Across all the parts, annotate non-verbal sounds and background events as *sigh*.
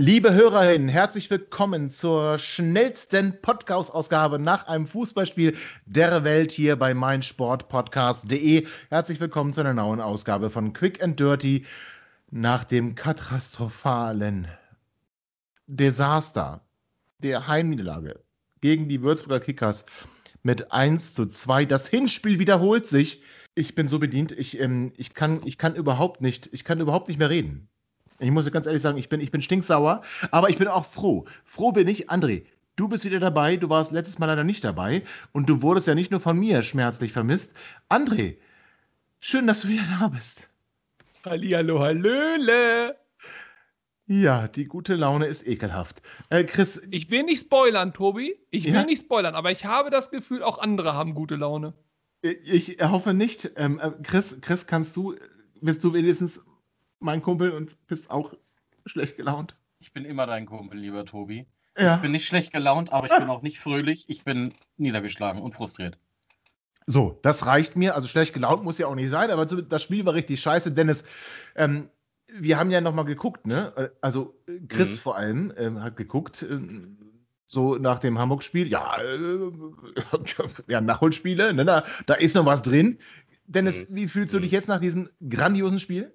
Liebe Hörerinnen, herzlich willkommen zur schnellsten Podcast-Ausgabe nach einem Fußballspiel der Welt hier bei meinsportpodcast.de. Herzlich willkommen zu einer neuen Ausgabe von Quick and Dirty nach dem katastrophalen Desaster der Heimniederlage gegen die Würzburger Kickers mit 1 zu 2. Das Hinspiel wiederholt sich. Ich bin so bedient, ich, ähm, ich, kann, ich kann überhaupt nicht, ich kann überhaupt nicht mehr reden. Ich muss ganz ehrlich sagen, ich bin, ich bin stinksauer, aber ich bin auch froh. Froh bin ich, André. Du bist wieder dabei, du warst letztes Mal leider nicht dabei und du wurdest ja nicht nur von mir schmerzlich vermisst. André, schön, dass du wieder da bist. Hallihallo, hallöle. Ja, die gute Laune ist ekelhaft. Äh, Chris. Ich will nicht spoilern, Tobi. Ich will ja? nicht spoilern, aber ich habe das Gefühl, auch andere haben gute Laune. Ich hoffe nicht. Ähm, äh, Chris, Chris, kannst du, bist du wenigstens mein Kumpel und bist auch schlecht gelaunt. Ich bin immer dein Kumpel, lieber Tobi. Ja. Ich bin nicht schlecht gelaunt, aber ich bin auch nicht fröhlich. Ich bin niedergeschlagen und frustriert. So, das reicht mir. Also schlecht gelaunt muss ja auch nicht sein, aber das Spiel war richtig scheiße. Dennis, ähm, wir haben ja nochmal geguckt, ne? Also Chris mhm. vor allem ähm, hat geguckt, äh, so nach dem Hamburg-Spiel. Ja, äh, *laughs* ja, Nachholspiele, ne? da, da ist noch was drin. Dennis, mhm. wie fühlst du dich mhm. jetzt nach diesem grandiosen Spiel?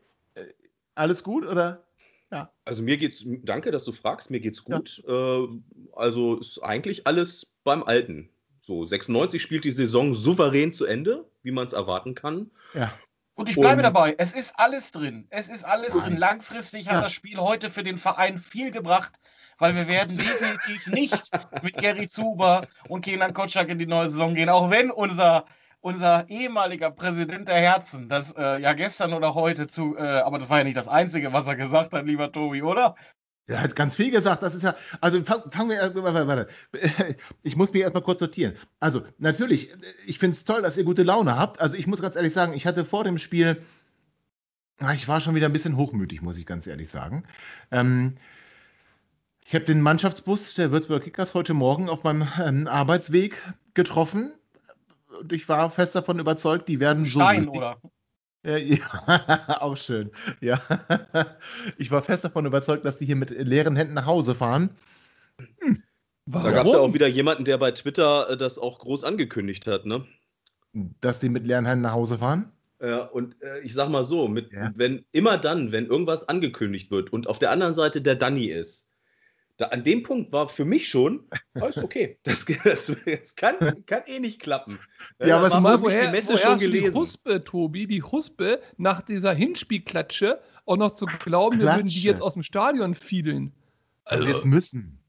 Alles gut oder? Ja. Also mir geht's, danke, dass du fragst, mir geht's gut. Ja. Äh, also ist eigentlich alles beim Alten. So, 96 spielt die Saison souverän zu Ende, wie man es erwarten kann. Ja. Und ich bleibe Und, dabei, es ist alles drin. Es ist alles drin. Langfristig hat das Spiel heute für den Verein viel gebracht, weil wir werden definitiv nicht *laughs* mit Gary Zuber und Kenan Kotschak in die neue Saison gehen, auch wenn unser unser ehemaliger Präsident der Herzen, das äh, ja gestern oder heute zu, äh, aber das war ja nicht das Einzige, was er gesagt hat, lieber Tobi, oder? Er hat ganz viel gesagt. Das ist ja, also fangen fang wir, warte, warte. *laughs* Ich muss mich erstmal kurz sortieren. Also, natürlich, ich finde es toll, dass ihr gute Laune habt. Also, ich muss ganz ehrlich sagen, ich hatte vor dem Spiel, ich war schon wieder ein bisschen hochmütig, muss ich ganz ehrlich sagen. Ähm, ich habe den Mannschaftsbus der Würzburger Kickers heute Morgen auf meinem ähm, Arbeitsweg getroffen ich war fest davon überzeugt, die werden Stein, so. Stein, oder? Ja, *laughs* ja, auch schön. Ja. Ich war fest davon überzeugt, dass die hier mit leeren Händen nach Hause fahren. Hm. Da gab es ja auch wieder jemanden, der bei Twitter äh, das auch groß angekündigt hat, ne? Dass die mit leeren Händen nach Hause fahren? Ja, und äh, ich sag mal so, mit, ja. wenn immer dann, wenn irgendwas angekündigt wird und auf der anderen Seite der Danny ist, da, an dem Punkt war für mich schon, alles okay, *laughs* das, das, das kann, kann, eh nicht klappen. Ja, aber es muss woher, die Messe woher schon gelesen. Die Huspe, Tobi, die Huspe nach dieser Hinspielklatsche auch noch zu glauben, Klatsche. wir würden die jetzt aus dem Stadion fiedeln. Also, wir müssen.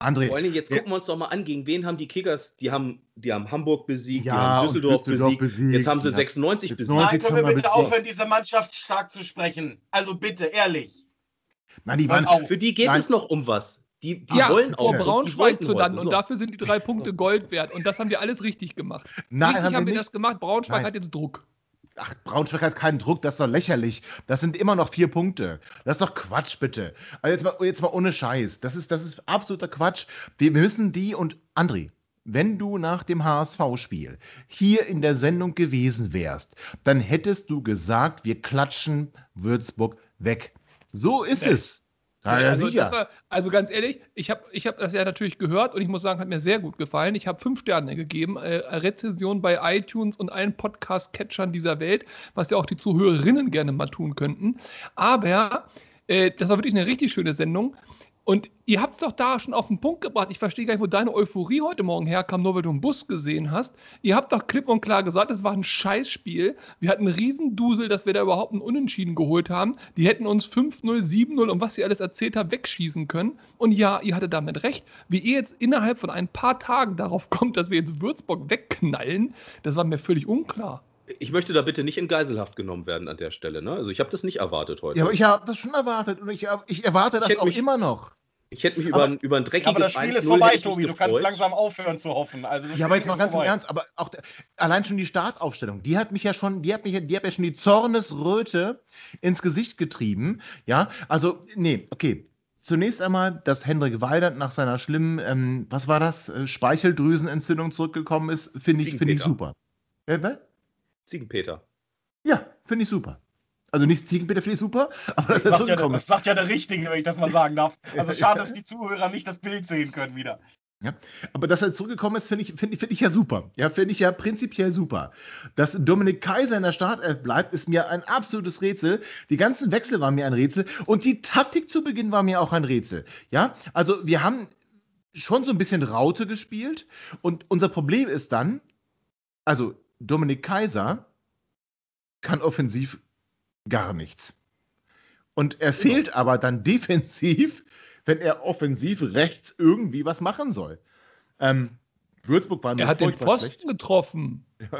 André, Vor allen Dingen, jetzt gucken wir uns doch mal an, gegen wen haben die Kickers, die haben, die haben Hamburg besiegt, ja, die haben Düsseldorf, Düsseldorf besiegt, besiegt, jetzt haben sie ja. 96 besiegt. Nein, können wir bitte aufhören, diese Mannschaft stark zu sprechen? Also bitte, ehrlich. Nein, die waren, für die geht Nein. es noch um was. Die, die ja, wollen auch. Braunschweig zu landen. Und dafür sind die drei Punkte Gold wert. Und das haben wir alles richtig gemacht. Nein, richtig haben, haben wir, das gemacht. Braunschweig Nein. hat jetzt Druck. Ach, Braunschweig hat keinen Druck, das ist doch lächerlich. Das sind immer noch vier Punkte. Das ist doch Quatsch, bitte. Also jetzt mal, jetzt mal ohne Scheiß. Das ist, das ist absoluter Quatsch. Wir müssen die und André, wenn du nach dem HSV-Spiel hier in der Sendung gewesen wärst, dann hättest du gesagt, wir klatschen Würzburg weg. So ist ja. es. Ja, ja, also, war, also, ganz ehrlich, ich habe ich hab das ja natürlich gehört und ich muss sagen, hat mir sehr gut gefallen. Ich habe fünf Sterne gegeben, äh, Rezension bei iTunes und allen Podcast-Catchern dieser Welt, was ja auch die Zuhörerinnen gerne mal tun könnten. Aber äh, das war wirklich eine richtig schöne Sendung. Und ihr habt es doch da schon auf den Punkt gebracht. Ich verstehe gar nicht, wo deine Euphorie heute Morgen herkam, nur weil du einen Bus gesehen hast. Ihr habt doch klipp und klar gesagt, es war ein Scheißspiel. Wir hatten einen Riesendusel, dass wir da überhaupt einen Unentschieden geholt haben. Die hätten uns 5-0, 7-0 und was ihr alles erzählt habt, wegschießen können. Und ja, ihr hattet damit recht. Wie ihr jetzt innerhalb von ein paar Tagen darauf *laughs* kommt, dass wir jetzt Würzburg wegknallen, das war mir völlig unklar. ich möchte da bitte nicht in Geiselhaft genommen werden an der Stelle. Ne? Also ich habe das nicht erwartet heute. Ja, aber ich habe das schon erwartet und ich, ich erwarte das hätte auch mich- immer noch. Ich hätte mich Aber- über, ein- über ein dreckiges aber das Spiel ist 1-0 vorbei, Tobi. Du kannst langsam aufhören zu hoffen. Also das Ja, aber jetzt mal ganz im vorbei. Ernst, aber auch der, allein schon die Startaufstellung, die hat mich ja schon, die hat mich, ja- die hat ja schon die Zornesröte ins Gesicht getrieben. Ja, also, nee, okay. Zunächst einmal, dass Hendrik Weidand nach seiner schlimmen, ähm, was war das, äh, Speicheldrüsenentzündung zurückgekommen ist, finde ich, finde ich super. Äh? Ziegenpeter. Ja, finde ich super. Also nicht ich super, aber Das er sagt, ja, das sagt ja der Richtige, wenn ich das mal sagen darf. Also schade, *laughs* dass die Zuhörer nicht das Bild sehen können wieder. Aber dass er zurückgekommen ist, finde ich, finde ich, finde ich ja super. Ja, finde ich ja prinzipiell super. Dass Dominik Kaiser in der Startelf bleibt, ist mir ein absolutes Rätsel. Die ganzen Wechsel waren mir ein Rätsel und die Taktik zu Beginn war mir auch ein Rätsel. Ja, also wir haben schon so ein bisschen Raute gespielt und unser Problem ist dann, also Dominik Kaiser kann offensiv gar nichts. Und er fehlt aber dann *laughs* defensiv, wenn er offensiv rechts irgendwie was machen soll. Ähm, Würzburg war nur Er hat den Pfosten getroffen. *laughs*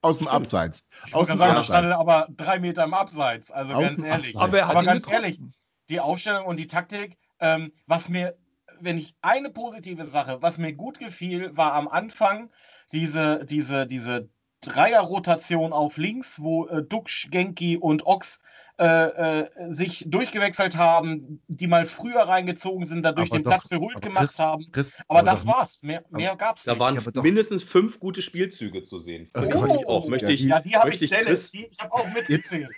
Aus dem Abseits. Ich Aus dem sagen, Abseits. stand er aber drei Meter im Abseits. Also Aus ganz ehrlich. Abseits. Aber er hat Aber ganz getroffen. ehrlich, die Aufstellung und die Taktik, ähm, was mir, wenn ich eine positive Sache, was mir gut gefiel, war am Anfang diese, diese, diese Dreierrotation auf links, wo äh, Duxch, Genki und Ox äh, äh, sich durchgewechselt haben, die mal früher reingezogen sind, dadurch Aber den doch, Platz für Hult aber gemacht Chris- haben. Chris, Aber das doch- war's. Mehr, mehr gab's Da nicht. waren Ja, aber doch. mindestens fünf gute Spielzüge zu sehen. Oh, Möchte ich auch. Möchte ich, ja, die habe ich, ich Dennis, Chris, die, ich habe auch mitgezählt.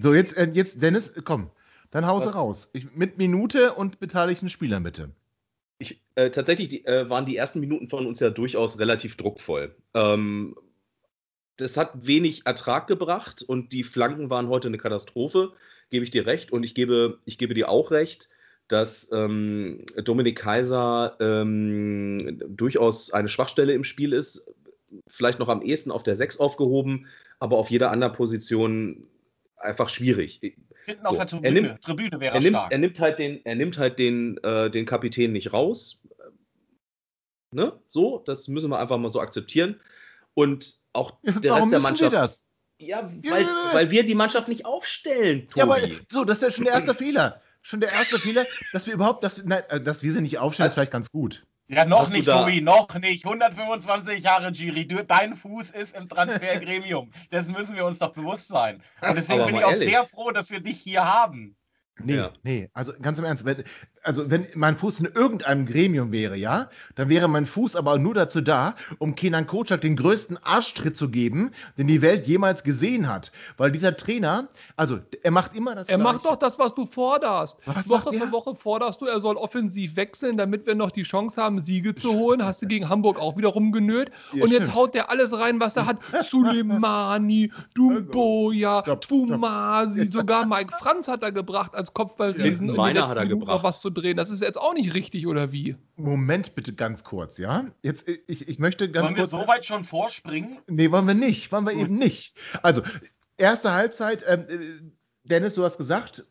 So, jetzt, äh, jetzt Dennis, komm. Dann hause Was? raus. Ich, mit Minute und beteiligten Spielern bitte. Ich, äh, tatsächlich die, äh, waren die ersten Minuten von uns ja durchaus relativ druckvoll. Ähm, das hat wenig Ertrag gebracht und die Flanken waren heute eine Katastrophe, gebe ich dir recht. Und ich gebe, ich gebe dir auch recht, dass ähm, Dominik Kaiser ähm, durchaus eine Schwachstelle im Spiel ist. Vielleicht noch am ehesten auf der 6 aufgehoben, aber auf jeder anderen Position einfach schwierig. Hinten auf So, der er Tribüne, nimmt- Tribüne wäre Er nimmt, stark. er nimmt halt den, er nimmt halt den, äh, den Kapitän nicht raus. Ne? So, das müssen wir einfach mal so akzeptieren. Und auch der Warum Rest der müssen wir Mannschaft. das? Ja, weil, ja, ja. weil wir die Mannschaft nicht aufstellen, Tobi. Ja, aber so, das ist ja schon der erste *clears throat* Fehler. Schon der erste Fehler, dass wir überhaupt, dass, nein, äh, dass wir sie nicht aufstellen, ist Also- vielleicht ganz gut. Ja, noch nicht, Tobi, noch nicht. 125 Jahre, Giri. Du, dein Fuß ist im Transfergremium. *laughs* Das müssen wir uns doch bewusst sein. Und deswegen Aber bin ich auch ehrlich. sehr froh, dass wir dich hier haben. Nee, Ja. nee, also ganz im Ernst, wenn, also wenn mein Fuß in irgendeinem Gremium wäre, ja, dann wäre mein Fuß aber nur dazu da, um Kenan Kocak den größten Arschtritt zu geben, den die Welt jemals gesehen hat. Weil dieser Trainer, also er macht immer das Er macht Gleiche. doch das, was du forderst. Was Woche macht für? Woche forderst du, er soll offensiv wechseln, damit wir noch die Chance haben, Siege zu holen. Hast du gegen Hamburg auch wieder rumgenölt. Ja, und jetzt stimmt. haut der alles rein, was er hat. Suleimani, stopp. Twumasi, sogar Mike Franz hat er gebracht als Kopfballriesen. Meiner hat er gebracht. was zu drehen. Das ist jetzt auch nicht richtig, oder wie? Moment bitte ganz kurz, ja? Jetzt, äh, ich, ich möchte ganz Wollen wir kurz. so weit schon vorspringen? Nee, wollen wir nicht. Wollen wir Gut. eben nicht. Also, erste Halbzeit, ähm, äh, Dennis, du hast gesagt,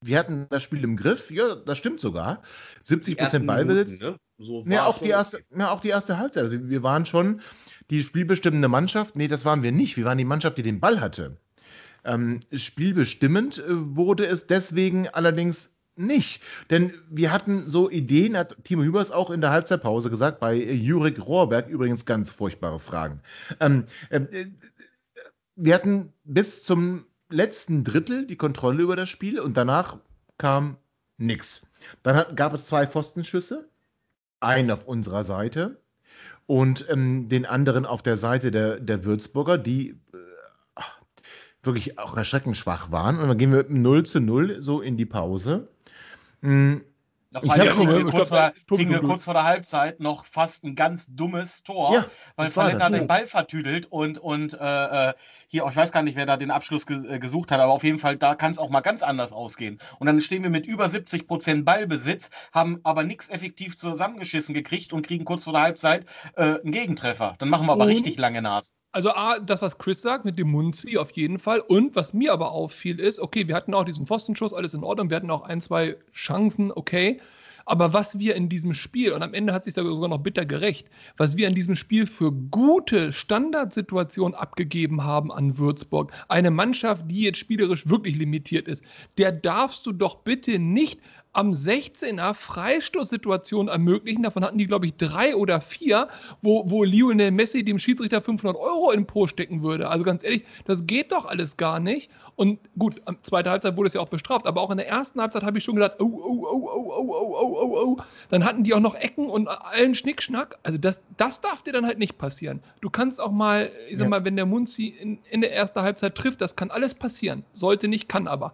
wir hatten das Spiel im Griff. Ja, das stimmt sogar. 70 Die ersten Prozent Ballbesitz. Minuten, ne? so Ja, auch die, erste, ja, auch die erste Halbzeit. Also wir waren schon die spielbestimmende Mannschaft. Nee, das waren wir nicht. Wir waren die Mannschaft, die den Ball hatte. Ähm, spielbestimmend äh, wurde es deswegen allerdings nicht. Denn wir hatten so Ideen, hat Timo Hübers auch in der Halbzeitpause gesagt, bei äh, Jurik Rohrberg übrigens ganz furchtbare Fragen. Ähm, äh, äh, wir hatten bis zum letzten Drittel die Kontrolle über das Spiel und danach kam nichts. Dann hat, gab es zwei Pfostenschüsse, einen auf unserer Seite und ähm, den anderen auf der Seite der, der Würzburger, die äh, wirklich auch erschreckend schwach waren. Und dann gehen wir mit einem 0 zu 0 so in die Pause. Mm, Da Ich kriegen wir, kurz vor, der- kurz vor der Halbzeit noch fast ein ganz dummes Tor, Ja, weil das, den. Ball vertüdelt und, und äh, äh, hier, ich weiß gar nicht, wer da den Abschluss ge äh, gesucht hat, aber auf jeden Fall, da kann es auch mal ganz anders ausgehen. Und dann stehen wir mit über 70 Prozent Ballbesitz, haben aber nichts effektiv zusammengeschissen gekriegt und kriegen kurz vor der Halbzeit äh, einen Gegentreffer. Dann machen wir aber Und? richtig lange Nase. Also A, das, was Chris sagt, mit dem Munzi auf jeden Fall. Und was mir aber auffiel, ist, okay, wir hatten auch diesen Pfostenschuss, alles in Ordnung. Wir hatten auch ein, zwei Chancen, okay. Aber was wir in diesem Spiel, und am Ende hat sich sogar noch bitter gerecht, was wir in diesem Spiel für gute Standardsituationen abgegeben haben an Würzburg, eine Mannschaft, die jetzt spielerisch wirklich limitiert ist, der darfst du doch bitte nicht am 16er Freistoßsituationen ermöglichen. Davon hatten die, glaube ich, drei oder vier, wo, wo Lionel Messi dem Schiedsrichter 500 Euro in den Po stecken würde. Also ganz ehrlich, das geht doch alles gar nicht. Und gut, am zweiten Halbzeit wurde es ja auch bestraft, aber auch in der ersten Halbzeit habe ich schon gedacht, oh, oh, oh, oh, oh, oh, oh, oh, oh. Dann hatten die auch noch Ecken und allen Schnickschnack. Also das, das darf dir dann halt nicht passieren. Du kannst auch mal, ich sag ja. mal, wenn der Munzi in, in der ersten Halbzeit trifft, das kann alles passieren. Sollte nicht, kann aber.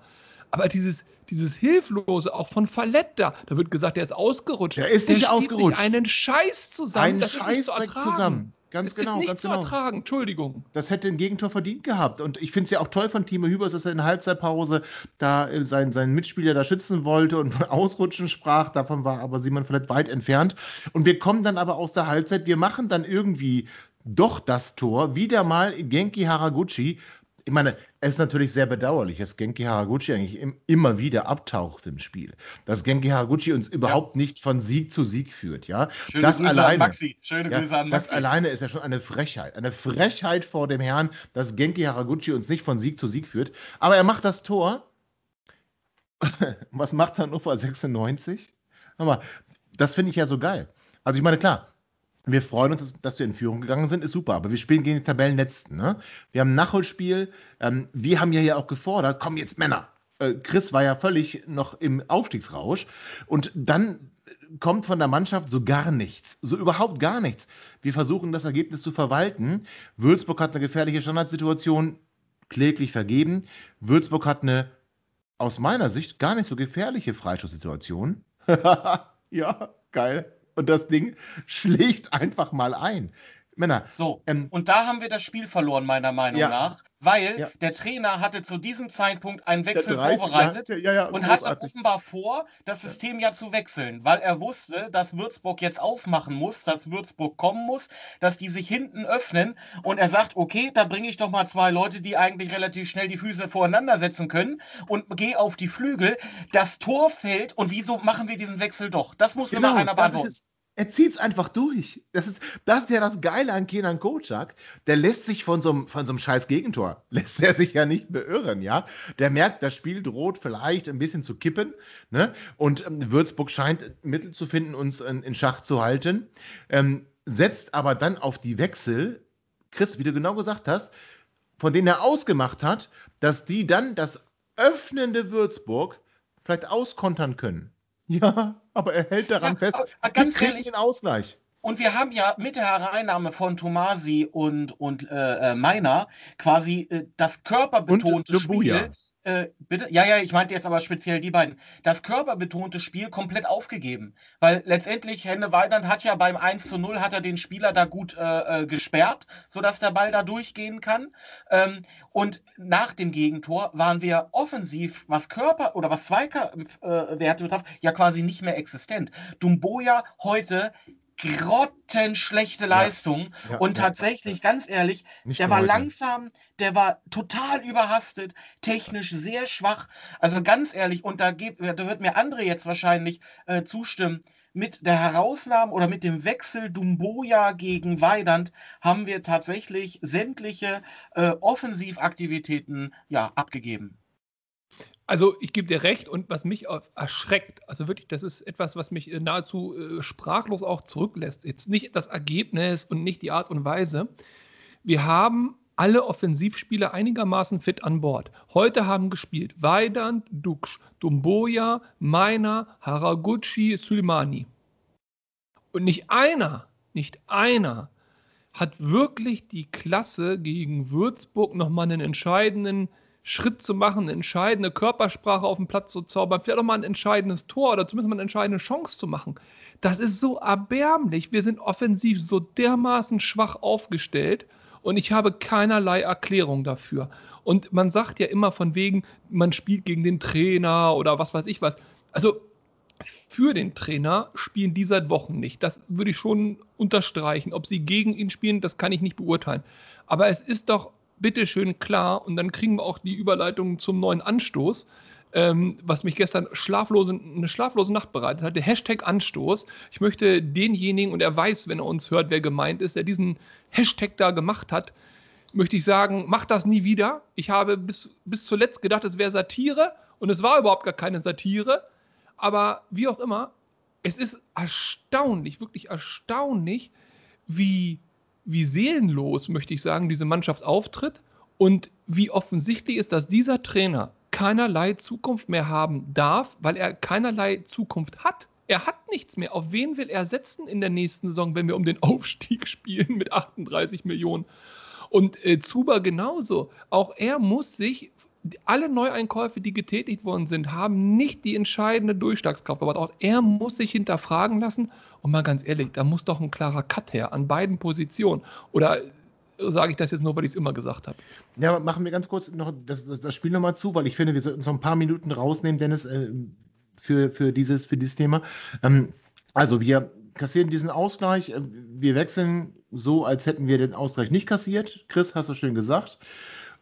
Aber dieses, dieses Hilflose, auch von Falletta, da wird gesagt, der ist ausgerutscht. Der ist nicht der ausgerutscht. einen Scheiß zusammen. Einen das Scheiß ist nicht zu zusammen. Ganz es genau, ist nicht ganz zu genau. ertragen, Entschuldigung. Das hätte ein Gegentor verdient gehabt. Und ich finde es ja auch toll von Timo Hübers, dass er in der Halbzeitpause da äh, seinen, seinen Mitspieler da schützen wollte und von *laughs* Ausrutschen sprach. Davon war aber Simon vielleicht weit entfernt. Und wir kommen dann aber aus der Halbzeit. Wir machen dann irgendwie doch das Tor. Wieder mal Genki Haraguchi ich meine, es ist natürlich sehr bedauerlich, dass Genki Haraguchi eigentlich immer wieder abtaucht im Spiel. Dass Genki Haraguchi uns überhaupt ja. nicht von Sieg zu Sieg führt, ja. Schöne das Grüße alleine, an Maxi. Schöne ja, Grüße an Maxi. Das alleine ist ja schon eine Frechheit. Eine Frechheit vor dem Herrn, dass Genki Haraguchi uns nicht von Sieg zu Sieg führt. Aber er macht das Tor. *laughs* Was macht Hannover 96? mal, das finde ich ja so geil. Also ich meine, klar, wir freuen uns, dass wir in Führung gegangen sind, ist super. Aber wir spielen gegen die Tabellenletzten. Ne? Wir haben ein Nachholspiel. Ähm, wir haben ja hier auch gefordert, komm jetzt Männer. Äh, Chris war ja völlig noch im Aufstiegsrausch. Und dann kommt von der Mannschaft so gar nichts. So überhaupt gar nichts. Wir versuchen das Ergebnis zu verwalten. Würzburg hat eine gefährliche Standardsituation kläglich vergeben. Würzburg hat eine aus meiner Sicht gar nicht so gefährliche Freistoßsituation. *laughs* ja, geil und das Ding schlägt einfach mal ein. Männer. So, ähm, und da haben wir das Spiel verloren, meiner Meinung ja. nach, weil ja. der Trainer hatte zu diesem Zeitpunkt einen Wechsel drei, vorbereitet ja, und hatte offenbar vor, das System ja zu wechseln, weil er wusste, dass Würzburg jetzt aufmachen muss, dass Würzburg kommen muss, dass die sich hinten öffnen und er sagt, okay, da bringe ich doch mal zwei Leute, die eigentlich relativ schnell die Füße voreinander setzen können und gehe auf die Flügel. Das Tor fällt und wieso machen wir diesen Wechsel doch? Das muss genau, mir mal einer beantworten er zieht es einfach durch. Das ist, das ist ja das Geile an Kenan Kocak. Der lässt sich von so, einem, von so einem scheiß Gegentor, *laughs* lässt er sich ja nicht beirren, ja. Der merkt, das Spiel droht vielleicht ein bisschen zu kippen, ne? Und ähm, Würzburg scheint Mittel zu finden, uns in, in Schach zu halten, ähm, setzt aber dann auf die Wechsel, Chris, wie du genau gesagt hast, von denen er ausgemacht hat, dass die dann das öffnende Würzburg vielleicht auskontern können. Ja, aber er hält daran ja, fest. Ganz ehrlich, den Ausgleich. Und wir haben ja mit der Hereinnahme von Tomasi und, und äh, äh Meiner quasi äh, das körperbetonte Spiel äh, bitte? Ja, ja, ich meinte jetzt aber speziell die beiden. Das körperbetonte Spiel komplett aufgegeben. Weil letztendlich Henne Weidand hat ja beim 1 zu 0 hat er den Spieler da gut äh, äh, gesperrt, sodass der Ball da durchgehen kann. Ähm, und nach dem Gegentor waren wir offensiv, was Körper oder was Zweikerwerte äh, betraf, ja quasi nicht mehr existent. Dumboya heute grottenschlechte Leistung. Ja, ja, und tatsächlich, ganz ehrlich, Nicht der war heute. langsam, der war total überhastet, technisch sehr schwach. Also ganz ehrlich, und da, geht, da wird mir André jetzt wahrscheinlich äh, zustimmen. Mit der Herausnahme oder mit dem Wechsel Dumboja gegen Weidand haben wir tatsächlich sämtliche äh, Offensivaktivitäten ja, abgegeben. Also ich gebe dir recht und was mich erschreckt, also wirklich, das ist etwas, was mich äh, nahezu äh, sprachlos auch zurücklässt. Jetzt nicht das Ergebnis und nicht die Art und Weise. Wir haben alle Offensivspieler einigermaßen fit an Bord. Heute haben gespielt Weidand, Duksch, Dumboya, Meiner, Haraguchi, Suleimani. Und nicht einer, nicht einer hat wirklich die Klasse gegen Würzburg nochmal einen entscheidenden Schritt zu machen, eine entscheidende Körpersprache auf den Platz zu zaubern, vielleicht auch mal ein entscheidendes Tor oder zumindest mal eine entscheidende Chance zu machen. Das ist so erbärmlich. Wir sind offensiv so dermaßen schwach aufgestellt und ich habe keinerlei Erklärung dafür. Und man sagt ja immer von wegen, man spielt gegen den Trainer oder was weiß ich was. Also für den Trainer spielen die seit Wochen nicht. Das würde ich schon unterstreichen. Ob sie gegen ihn spielen, das kann ich nicht beurteilen. Aber es ist doch bitteschön klar und dann kriegen wir auch die Überleitung zum neuen Anstoß. ähm, was mich gestern schlaflose, eine schlaflose Nacht bereitet hat, der Hashtag Anstoß. Ich möchte denjenigen, und er weiß, wenn er uns hört, wer gemeint ist, der diesen Hashtag da gemacht hat, möchte ich sagen, mach das nie wieder. Ich habe bis, bis zuletzt gedacht, es wäre Satire und es war überhaupt gar keine Satire. Aber wie auch immer, es ist erstaunlich, wirklich erstaunlich, wie, wie seelenlos, möchte ich sagen, diese Mannschaft auftritt und wie offensichtlich ist, dass dieser Trainer keinerlei Zukunft mehr haben darf, weil er keinerlei Zukunft hat. Er hat nichts mehr. Auf wen will er setzen in der nächsten Saison, wenn wir um den *laughs* Aufstieg spielen mit 38 Millionen? Und äh, Zuba genauso. Auch er muss sich, alle Neueinkäufe, die getätigt worden sind, haben nicht die entscheidende Durchschlagskraft. Aber auch er muss sich hinterfragen lassen. Und mal ganz ehrlich, da muss doch ein klarer Cut her an beiden Positionen. Oder sage ich das jetzt nur, weil ich es immer gesagt habe. Ja, machen wir ganz kurz noch das, das, das Spiel nochmal zu, weil ich finde, wir sollten so ein paar Minuten rausnehmen, Dennis, äh, für, für, dieses, für dieses Thema. Ähm, also wir kassieren diesen Ausgleich. Äh, wir wechseln so, als hätten wir den Ausgleich nicht kassiert. Chris, hast du schön gesagt.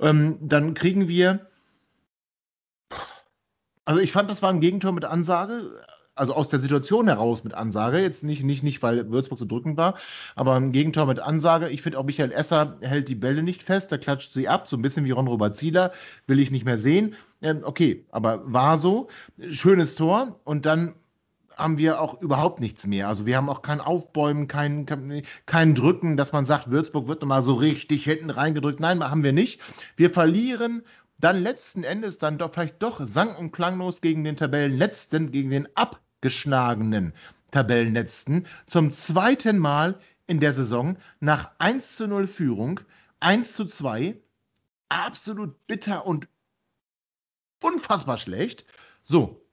Ähm, dann kriegen wir. Also ich fand, das war ein Gegentor mit Ansage. Also aus der Situation heraus mit Ansage. Jetzt nicht, nicht, nicht weil Würzburg so drückend war, aber ein Gegentor mit Ansage. Ich finde auch Michael Esser hält die Bälle nicht fest, da klatscht sie ab, so ein bisschen wie Ron Robert Zieler. Will ich nicht mehr sehen. Ähm, okay, aber war so. Schönes Tor. Und dann haben wir auch überhaupt nichts mehr. Also wir haben auch kein Aufbäumen, kein, kein, kein Drücken, dass man sagt, Würzburg wird nochmal so richtig hinten reingedrückt. Nein, haben wir nicht. Wir verlieren dann letzten Endes dann doch vielleicht doch sang- und klanglos gegen den Tabellenletzten, gegen den abgeschlagenen Tabellenletzten zum zweiten Mal in der Saison nach 1 zu 0 Führung, 1 zu 2, absolut bitter und unfassbar schlecht. So,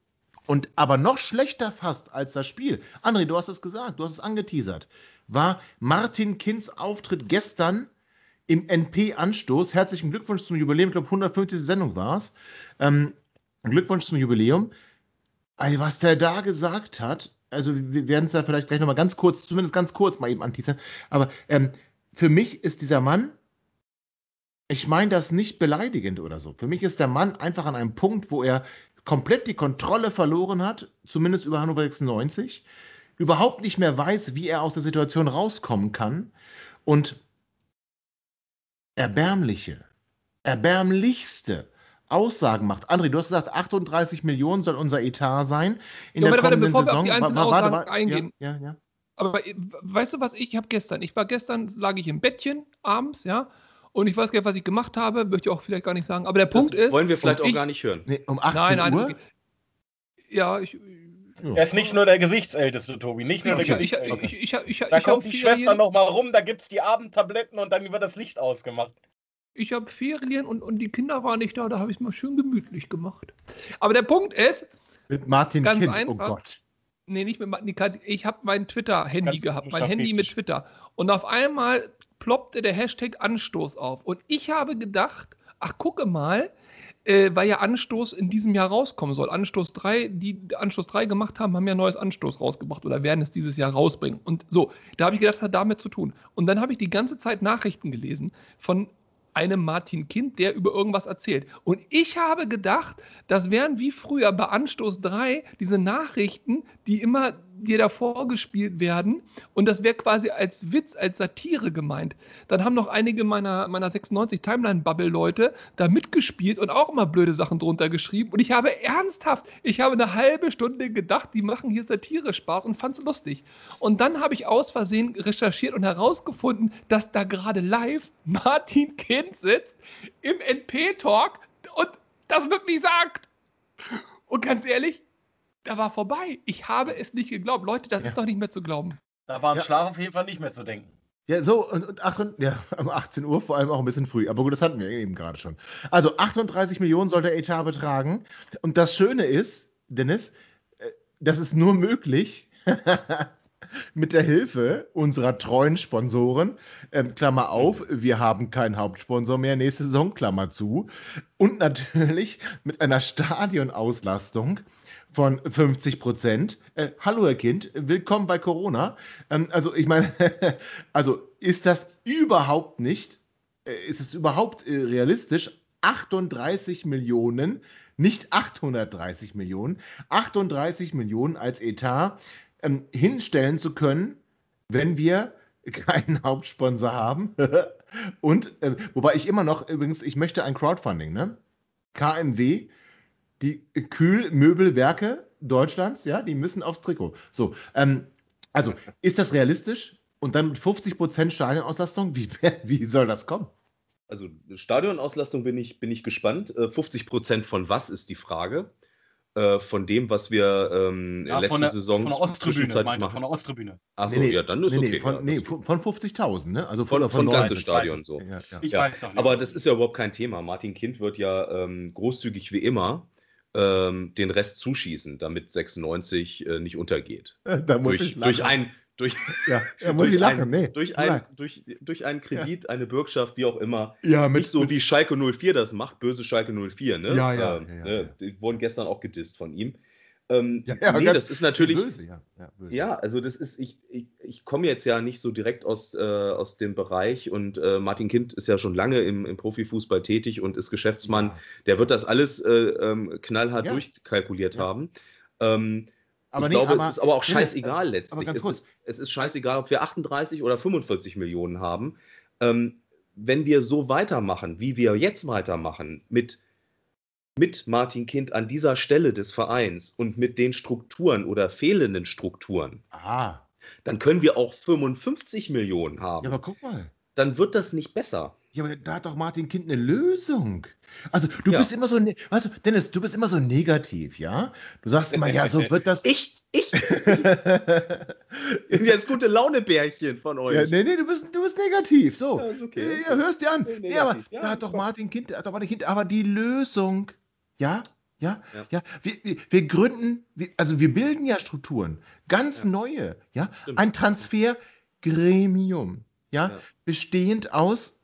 und aber noch schlechter fast als das Spiel, André, du hast es gesagt, du hast es angeteasert, war Martin Kinz Auftritt gestern im NP-Anstoß. Herzlichen Glückwunsch zum Jubiläum, ich glaube 150. Sendung war es. Ähm, Glückwunsch zum Jubiläum. Also, was der da gesagt hat, also wir werden es ja vielleicht gleich nochmal ganz kurz, zumindest ganz kurz mal eben anteasern, aber ähm, für mich ist dieser Mann, ich meine das nicht beleidigend oder so. Für mich ist der Mann einfach an einem Punkt, wo er komplett die Kontrolle verloren hat, zumindest über Hannover 96, überhaupt nicht mehr weiß, wie er aus der Situation rauskommen kann und erbärmliche, erbärmlichste Aussagen macht. André, du hast gesagt, 38 Millionen soll unser Etat sein in ja, der warte, kommenden warte, bevor Saison. Wir auf die einzelnen warte, Aussagen warte, eingehen. Ja, ja, ja. Aber weißt du was, ich habe gestern, ich war gestern, lag ich im Bettchen abends, ja, und ich weiß gar nicht, was ich gemacht habe, möchte ich auch vielleicht gar nicht sagen. Aber der das Punkt ist. Wollen wir vielleicht auch ich, gar nicht hören. Nee, um 18 nein, nein, Uhr? ja, ich. Er ist nicht nur der Gesichtsälteste, Tobi, nicht nur ja, der Gesichtsälteste. Ich, ich, ich, da kommt die Schwester nochmal rum, da gibt es die Abendtabletten und dann wird das Licht ausgemacht. Ich habe Ferien und, und die Kinder waren nicht da, da habe ich es mal schön gemütlich gemacht. Aber der Punkt ist. Mit Martin ganz Kind, oh einfach, oh Gott. Nee, nicht mit Martin Kind. Ich habe mein Twitter-Handy gehabt, mein Handy mit Twitter. Und auf einmal ploppte der Hashtag Anstoß auf. Und ich habe gedacht, ach gucke mal, äh, weil ja Anstoß in diesem Jahr rauskommen soll. Anstoß 3, die Anstoß 3 gemacht haben, haben ja neues Anstoß rausgebracht oder werden es dieses Jahr rausbringen. Und so, da habe ich gedacht, das hat damit zu tun. Und dann habe ich die ganze Zeit Nachrichten gelesen von einem Martin Kind, der über irgendwas erzählt. Und ich habe gedacht, das wären wie früher bei Anstoß 3 diese Nachrichten, die immer dir da vorgespielt werden. Und das wäre quasi als Witz, als Satire gemeint. Dann haben noch einige meiner, meiner 96 Timeline-Bubble-Leute da mitgespielt und auch immer blöde Sachen drunter geschrieben. Und ich habe ernsthaft, ich habe eine halbe Stunde gedacht, die machen hier Satire-Spaß und fand es lustig. Und dann habe ich aus Versehen recherchiert und herausgefunden, dass da gerade live *laughs* Martin Kind sitzt im NP-Talk und das wirklich sagt. Und ganz ehrlich, da war vorbei. Ich habe es nicht geglaubt. Leute, das ja. ist doch nicht mehr zu glauben. Da war im ja. Schlaf auf jeden Fall nicht mehr zu denken. Ja, so, und, und ach, ja, *laughs* um 18 Uhr vor allem auch ein bisschen früh. Aber gut, das hatten wir eben gerade schon. Also 38 Millionen soll der Etat betragen. Und das Schöne ist, Dennis, äh, das ist nur möglich *laughs* mit der Hilfe unserer treuen Sponsoren. Ähm, Klammer auf, wir haben keinen Hauptsponsor mehr nächste Saison, Klammer zu. Und natürlich mit einer Stadionauslastung von 50 Prozent. Äh, hallo, Herr Kind, willkommen bei Corona. Ähm, also, ich meine, *laughs* also ist das überhaupt nicht, äh, ist es überhaupt äh, realistisch? 38 Millionen, nicht 830 Millionen, 38 Millionen als Etat ähm, hinstellen zu können, wenn wir *laughs* keinen Hauptsponsor haben. *laughs* Und äh, wobei ich immer noch, übrigens, ich möchte ein Crowdfunding, ne? KMW, die Kühlmöbelwerke Deutschlands, ja, die müssen aufs Trikot. So, ähm, also, ist das realistisch? Und dann mit 50% Stadionauslastung, wie, *laughs* wie soll das kommen? Also Stadionauslastung bin ich, bin ich gespannt. 50% äh, von was ist die Frage? Äh, von dem, was wir ähm, ja, letzte der, Saison von der Osttribüne, meinte, von der Osttribüne. Achso, nee, nee, ja, dann ist nee, okay. Von, ja, nee, von, von 50.000, ne? Also von, von, von ganzes Stadion so. Ja, ich weiß doch nicht. Aber das ist ja überhaupt kein Thema. Martin Kind wird ja ähm, großzügig wie immer ähm, den Rest zuschießen, damit 96 äh, nicht untergeht. *laughs* Da muss durch, ich durch ein durch, *laughs* ja, ja *laughs* muss ich lachen, ein, nee. Durch, ein, durch, durch einen Kredit, ja. eine Bürgschaft, wie auch immer. Ja, mit, Nicht so wie Schalke 04 das macht, böse Schalke 04, ne? Ja, ja. Ähm, ja, ne? Die wurden gestern auch gedisst von ihm. Ähm, ja, ja, nee, das ist natürlich. Böse, ja. Ja, böse. ja, also das ist, ich, ich, ich komme jetzt ja nicht so direkt aus, äh, aus dem Bereich und äh, Martin Kind ist ja schon lange im, im Profifußball tätig und ist Geschäftsmann. Der wird das alles äh, ähm, knallhart durchkalkuliert haben. Ähm, aber ich nee, glaube, aber, es ist aber auch nee, scheißegal letztlich. es, ist, es ist scheißegal, ob wir 38 oder 45 Millionen haben. Ähm, wenn wir so weitermachen, wie wir jetzt weitermachen, mit, mit Martin Kind an dieser Stelle des Vereins und mit den Strukturen oder fehlenden Strukturen, Aha. dann können wir auch 55 Millionen haben. Ja, aber guck mal. Dann wird das nicht besser. Ja, aber da hat doch Martin Kind eine Lösung. Also du Ja. bist immer so, ne- weißt du, Dennis, du bist immer so negativ, ja? Du sagst immer, ja, so wird das. *laughs* Ich, ich, bin ja das gute Launebärchen von euch. ja, nee, nee, du bist, du bist negativ. So. Ja, ist okay. Ja, hörst dir an. Nee, Nee, aber negativ. Ja, da hat doch. Martin Kind, da hat doch Martin Kind, aber die Lösung. Ja? Ja, Ja. ja, Wir, wir, wir gründen, also wir bilden ja Strukturen, ganz Ja. neue, ja, Stimmt. ein Transfergremium, ja, Ja. bestehend aus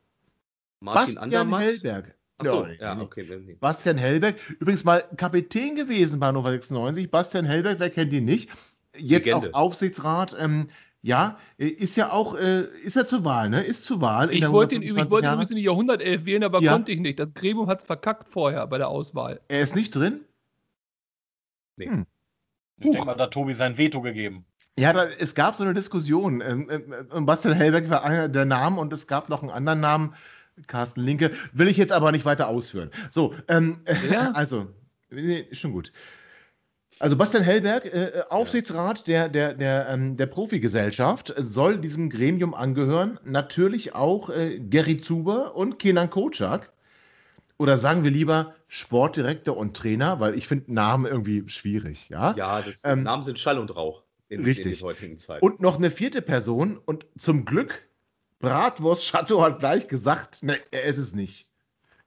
Martin Bastian Andermatt. Hellberg. Achso, Ja, ja, okay. Bastian Hellberg, übrigens mal Kapitän gewesen bei Hannover 96. Bastian Hellberg, wer kennt ihn nicht? Jetzt Legende. auch Aufsichtsrat. Ähm, ja, äh, ist ja auch, äh, ist ja zur Wahl, ne? Ist zur Wahl. in Ich der wollte ihn, ich 125 wollte ihn übrigens in die Jahrhundertelf wählen, aber Ja. konnte ich nicht. Das Gremium hat es verkackt vorher bei der Auswahl. Er ist nicht drin? Ich denke mal, da hat Tobi sein Veto gegeben. Ja, da, es gab so eine Diskussion. Ähm, ähm, Bastian Hellberg war einer der Namen und es gab noch einen anderen Namen, Carsten Linke. Will ich jetzt aber nicht weiter ausführen. So, ähm, Ja. *laughs* also, nee, ist schon gut. Also Bastian Hellberg, äh, Aufsichtsrat der, der, der, ähm, der Profigesellschaft, äh, soll diesem Gremium angehören. Natürlich auch äh, Gary Zuber und Kenan Kocak. Oder sagen wir lieber Sportdirektor und Trainer, weil ich finde Namen irgendwie schwierig, ja? Ja, das, Ähm, Namen sind Schall und Rauch in, richtig. in der heutigen Zeit. Und noch eine vierte Person und zum Glück, Bratwurst Chateau hat gleich gesagt, ne, er ist es nicht.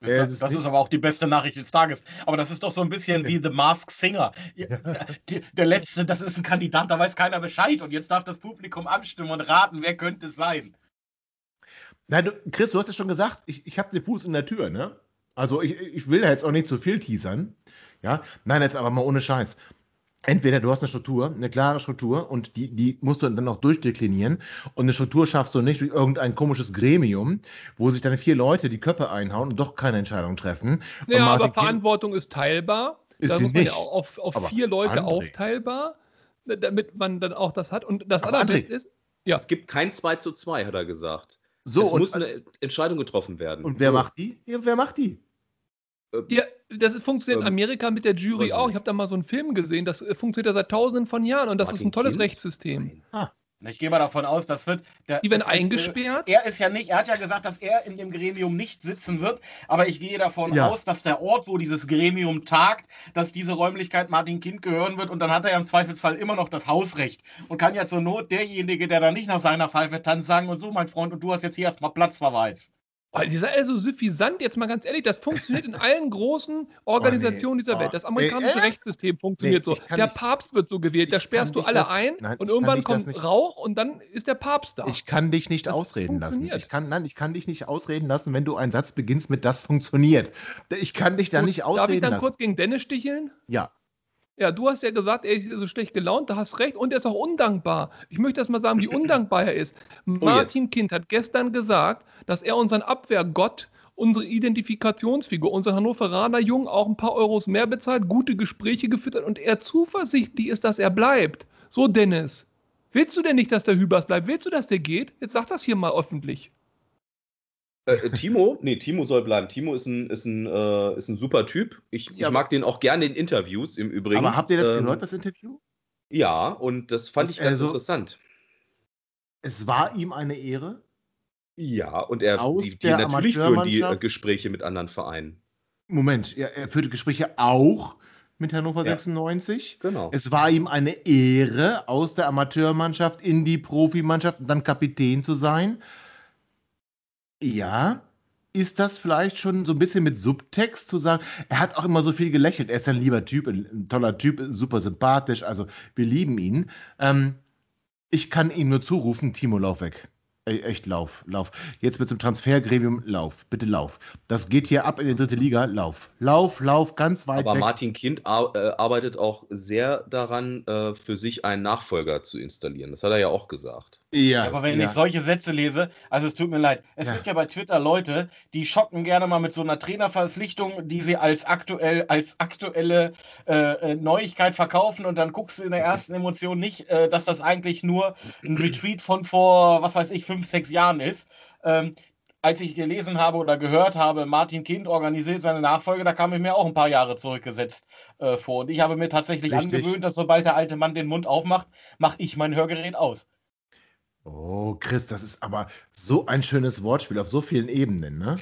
Das, das ist aber auch die beste Nachricht des Tages. Aber das ist doch so ein bisschen wie The Mask Singer. Der letzte, das ist ein Kandidat, da weiß keiner Bescheid. Und jetzt darf das Publikum abstimmen und raten, wer könnte es sein. Nein, du, Chris, du hast es schon gesagt, ich, ich habe den Fuß in der Tür, ne? Also ich, ich will da jetzt auch nicht zu viel teasern. Ja, nein, jetzt aber mal ohne Scheiß. Entweder du hast eine Struktur, eine klare Struktur und die, die musst du dann auch durchdeklinieren und eine Struktur schaffst du nicht durch irgendein komisches Gremium, wo sich dann vier Leute die Köpfe einhauen und doch keine Entscheidung treffen. Ja, Martin aber Verantwortung ist teilbar. Ist da sie muss man nicht. ja auch auf, auf Aber vier Leute André. aufteilbar, damit man dann auch das hat. Und das Aber allerbeste André. ist, ja, Es gibt kein 2 zu 2, hat er gesagt. so, es und, muss eine Entscheidung getroffen werden. und wer So. macht die? Ja, wer macht die? Ja das ist, funktioniert in Ähm, Amerika mit der Jury auch. Ich habe da mal so einen Film gesehen, das äh, funktioniert ja seit tausenden von Jahren und das ist Martin ein tolles Kind? Rechtssystem. Ich gehe mal davon aus, das wird. Der, Die werden wird, äh, eingesperrt. Er ist ja nicht, er hat ja gesagt, dass er in dem Gremium nicht sitzen wird, aber ich gehe davon Ja. aus, dass der Ort, wo dieses Gremium tagt, dass diese Räumlichkeit Martin Kind gehören wird und dann hat er ja im Zweifelsfall immer noch das Hausrecht und kann ja zur Not derjenige, der da nicht nach seiner Pfeife tanzt, sagen und so, mein Freund, und du hast jetzt hier erstmal Platzverweis. Oh, Sie sind alle so suffisant, jetzt mal ganz ehrlich, das funktioniert in allen großen *laughs* Organisationen dieser Oh, Welt. Das amerikanische Ey, äh? Rechtssystem funktioniert Nee, so. Der nicht- Papst wird so gewählt, da sperrst du alle das- ein nein, und irgendwann kommt nicht- Rauch und dann ist der Papst da. Ich kann dich nicht Das ausreden lassen. Ich kann, nein, ich kann dich nicht ausreden lassen, wenn du einen Satz beginnst mit das funktioniert. Ich kann dich da Gut, nicht Darf ich ausreden dann lassen. kurz gegen Dennis sticheln? Ja. Ja, du hast ja gesagt, er ist so schlecht gelaunt, da hast recht und er ist auch undankbar. Ich möchte erst mal sagen, wie undankbar er ist. *clears throat* Martin Kind hat gestern gesagt, dass er unseren Abwehrgott unsere Identifikationsfigur, unser Hannoveraner Jung auch ein paar Euros mehr bezahlt, gute Gespräche geführt hat und er zuversichtlich ist, dass er bleibt. So, Dennis. Willst du denn nicht, dass der Hübers bleibt? Willst du, dass der geht? Jetzt sag das hier mal öffentlich. Äh, äh, Timo? *laughs* Nee, Timo soll bleiben. Timo ist ein, ist ein, äh, ist ein super Typ. Ich, ja, ich mag den auch gerne in Interviews im Übrigen. Aber habt ihr das ähm, gehört, das Interview? Ja, und das fand das, ich ganz also, interessant. Es war ihm eine Ehre. Ja, und er die, die natürlich führen die äh, Gespräche mit anderen Vereinen. Moment, ja, er führte Gespräche auch mit Hannover ja, 96. Genau. Es war ihm eine Ehre, aus der Amateurmannschaft in die Profimannschaft und dann Kapitän zu sein. Ja, ist das vielleicht schon so ein bisschen mit Subtext zu sagen? Er hat auch immer so viel gelächelt. Er ist ein lieber Typ, ein toller Typ, super sympathisch. Also wir lieben ihn. Ähm, ich kann ihm nur zurufen, Timo, lauf weg. Echt, lauf, lauf. Jetzt mit zum Transfergremium, lauf, bitte lauf. Das geht hier ab in die dritte Liga, lauf. Lauf, lauf, ganz weit Aber weg. Martin Kind äh, arbeitet auch sehr daran, äh, für sich einen Nachfolger zu installieren. Das hat er ja auch gesagt. Ja, aber wenn ja. ich solche Sätze lese, also es tut mir leid, es ja. gibt ja bei Twitter Leute, die schocken gerne mal mit so einer Trainerverpflichtung, die sie als aktuell als aktuelle äh, äh, Neuigkeit verkaufen und dann guckst du in der ersten Emotion nicht, äh, dass das eigentlich nur ein Retweet von vor, was weiß ich, fünf, sechs Jahren ist. Ähm, als ich gelesen habe oder gehört habe, Martin Kind organisiert seine Nachfolge, da kam ich mir auch ein paar Jahre zurückgesetzt äh, vor. Und ich habe mir tatsächlich Richtig. angewöhnt, dass sobald der alte Mann den Mund aufmacht, mache ich mein Hörgerät aus. Oh, Chris, das ist aber so ein schönes Wortspiel auf so vielen Ebenen, ne?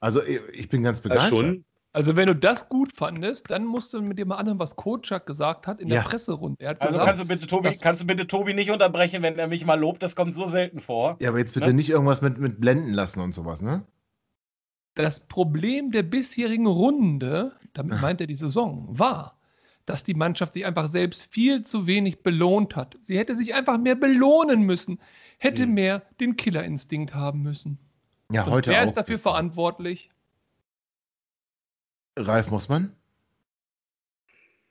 Also ich bin ganz begeistert. Ja, schon. Also wenn du das gut fandest, dann musst du mit dir mal anhören, was Kocak gesagt hat in ja. der Presserunde. also gesagt, kannst du bitte Tobi, kannst du bitte Tobi nicht unterbrechen, wenn er mich mal lobt, das kommt so selten vor. Ja, aber jetzt bitte ne? nicht irgendwas mit, mit blenden lassen und sowas, ne? Das Problem der bisherigen Runde, damit meint er die Saison, war, dass die Mannschaft sich einfach selbst viel zu wenig belohnt hat. Sie hätte sich einfach mehr belohnen müssen, hätte mhm. mehr den Killerinstinkt haben müssen. Ja, Und heute wer ist dafür verantwortlich? Ralf Mossmann?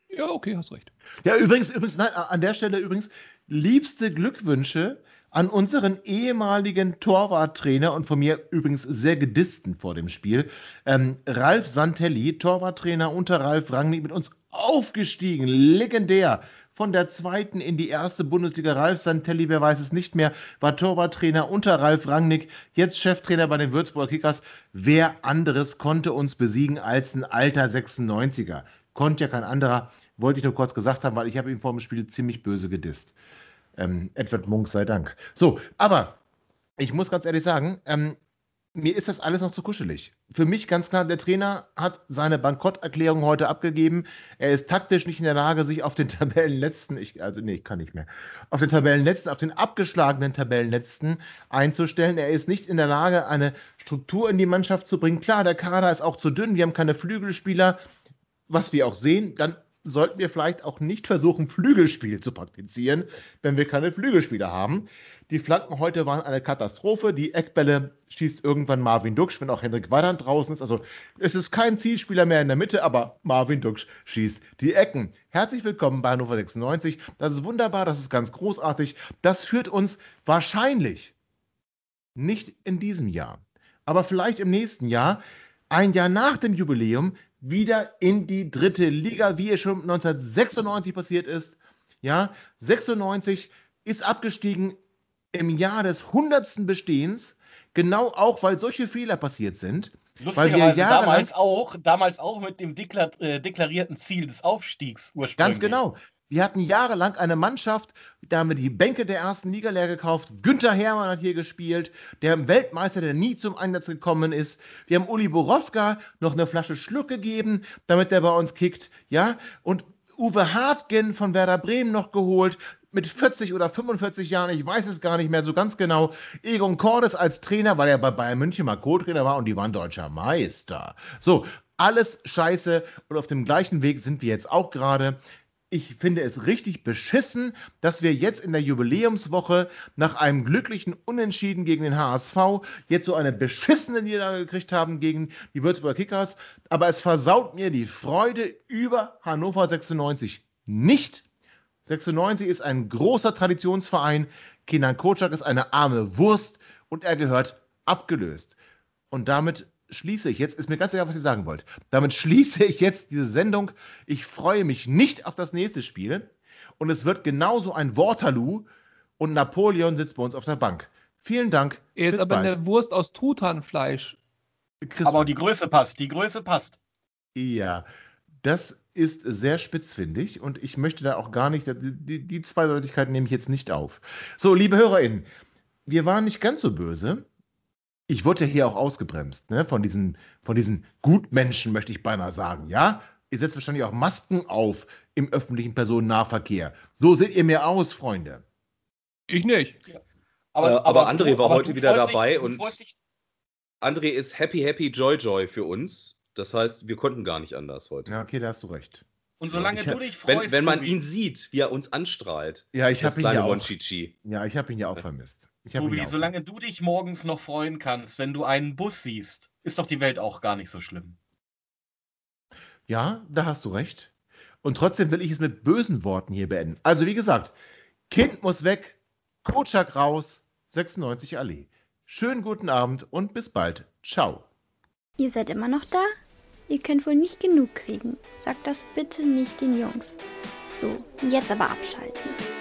Ja, okay, hast recht. Ja, übrigens, übrigens, nein, an der Stelle übrigens, liebste Glückwünsche an unseren ehemaligen Torwarttrainer und von mir übrigens sehr gedissten vor dem Spiel, ähm, Ralf Santelli, Torwarttrainer unter Ralf Rangnick, mit uns aufgestiegen, legendär. Von der zweiten in die erste Bundesliga. Ralf Santelli, wer weiß es nicht mehr, war Torwarttrainer unter Ralf Rangnick, jetzt Cheftrainer bei den Würzburger Kickers. Wer anderes konnte uns besiegen als ein alter 96er? Konnte ja kein anderer. Wollte ich nur kurz gesagt haben, weil ich habe ihn vor dem Spiel ziemlich böse gedisst. Ähm, Edward Munk sei Dank. So, aber ich muss ganz ehrlich sagen, ähm, mir ist das alles noch zu kuschelig. Für mich ganz klar, der Trainer hat seine Bankrotterklärung heute abgegeben. Er ist taktisch nicht in der Lage, sich auf den *laughs* Tabellenletzten, ich, also nee, ich kann nicht mehr, auf den Tabellenletzten, auf den abgeschlagenen Tabellenletzten einzustellen. Er ist nicht in der Lage, eine Struktur in die Mannschaft zu bringen. Klar, der Kader ist auch zu dünn, wir haben keine Flügelspieler, was wir auch sehen. Dann sollten wir vielleicht auch nicht versuchen, Flügelspiel zu praktizieren, wenn wir keine Flügelspieler haben. Die Flanken heute waren eine Katastrophe. Die Eckbälle schießt irgendwann Marvin Duksch, wenn auch Henrik Weidand draußen ist. Also es ist kein Zielspieler mehr in der Mitte, aber Marvin Duksch schießt die Ecken. Herzlich willkommen bei Hannover 96. Das ist wunderbar, das ist ganz großartig. Das führt uns wahrscheinlich nicht in diesem Jahr, aber vielleicht im nächsten Jahr, ein Jahr nach dem Jubiläum, wieder in die dritte Liga, wie es schon 1996 passiert ist. Ja, 96 ist abgestiegen im Jahr des 100. Bestehens, genau auch, weil solche Fehler passiert sind. Lustigerweise damals auch, damals auch mit dem deklar äh, deklarierten Ziel des Aufstiegs ursprünglich. Ganz genau. Wir hatten jahrelang eine Mannschaft, da haben wir die Bänke der ersten Liga leer gekauft. Günther Hermann hat hier gespielt, der Weltmeister, der nie zum Einsatz gekommen ist. Wir haben Uli Borowka noch eine Flasche Schluck gegeben, damit der bei uns kickt. Ja, und Uwe Hartgen von Werder Bremen noch geholt mit 40 oder 45 Jahren, ich weiß es gar nicht mehr so ganz genau, Egon Cordes als Trainer, weil er bei Bayern München mal Co-Trainer war und die waren deutscher Meister. So, alles scheiße und auf dem gleichen Weg sind wir jetzt auch gerade. Ich finde es richtig beschissen, dass wir jetzt in der Jubiläumswoche nach einem glücklichen Unentschieden gegen den HSV jetzt so eine beschissene Niederlage gekriegt haben gegen die Würzburger Kickers. Aber es versaut mir die Freude über Hannover 96 nicht. 96 ist ein großer Traditionsverein. Kenan Kocak ist eine arme Wurst und er gehört abgelöst. Und damit schließe ich jetzt, ist mir ganz egal, was ihr sagen wollt. Damit *laughs* schließe ich jetzt diese Sendung. Ich freue mich nicht auf das nächste Spiel. Und es wird genauso ein Waterloo und Napoleon sitzt bei uns auf der Bank. Vielen Dank. Er ist aber bald. eine Wurst aus Tutanfleisch. Aber die Größe passt, die Größe passt. Ja, das ist sehr spitzfindig und ich möchte da auch gar nicht, die, die Zweideutigkeit nehme ich jetzt nicht auf. So, liebe HörerInnen, wir waren nicht ganz so böse. Ich wurde ja hier auch ausgebremst, ne, von diesen, von diesen Gutmenschen, möchte ich beinahe sagen, ja? Ihr setzt wahrscheinlich auch Masken auf im öffentlichen Personennahverkehr. So seht ihr mir aus, Freunde. Ich nicht. Ja. Aber, äh, aber, aber, André du, war aber heute wieder dabei dich, und André ist happy, happy, joy, joy für uns. Das heißt, wir konnten gar nicht anders heute. Ja, okay, da hast du recht. Und solange ich, du dich freust, wenn, wenn man ihn sieht, wie er uns anstrahlt. Ja, ich habe ihn ja auch. Ja, ich habe ihn ja auch vermisst. Tobi, solange du dich morgens noch freuen kannst, wenn du einen Bus siehst, ist doch die Welt auch gar nicht so schlimm. Ja, da hast du recht. Und trotzdem will ich es mit bösen Worten hier beenden. Also wie gesagt, Kind muss weg, Kotschak raus, 96 Allee. Schönen guten Abend und bis bald. Ciao. Ihr seid immer noch da? Ihr könnt wohl nicht genug kriegen. Sagt das bitte nicht den Jungs. So, jetzt aber abschalten.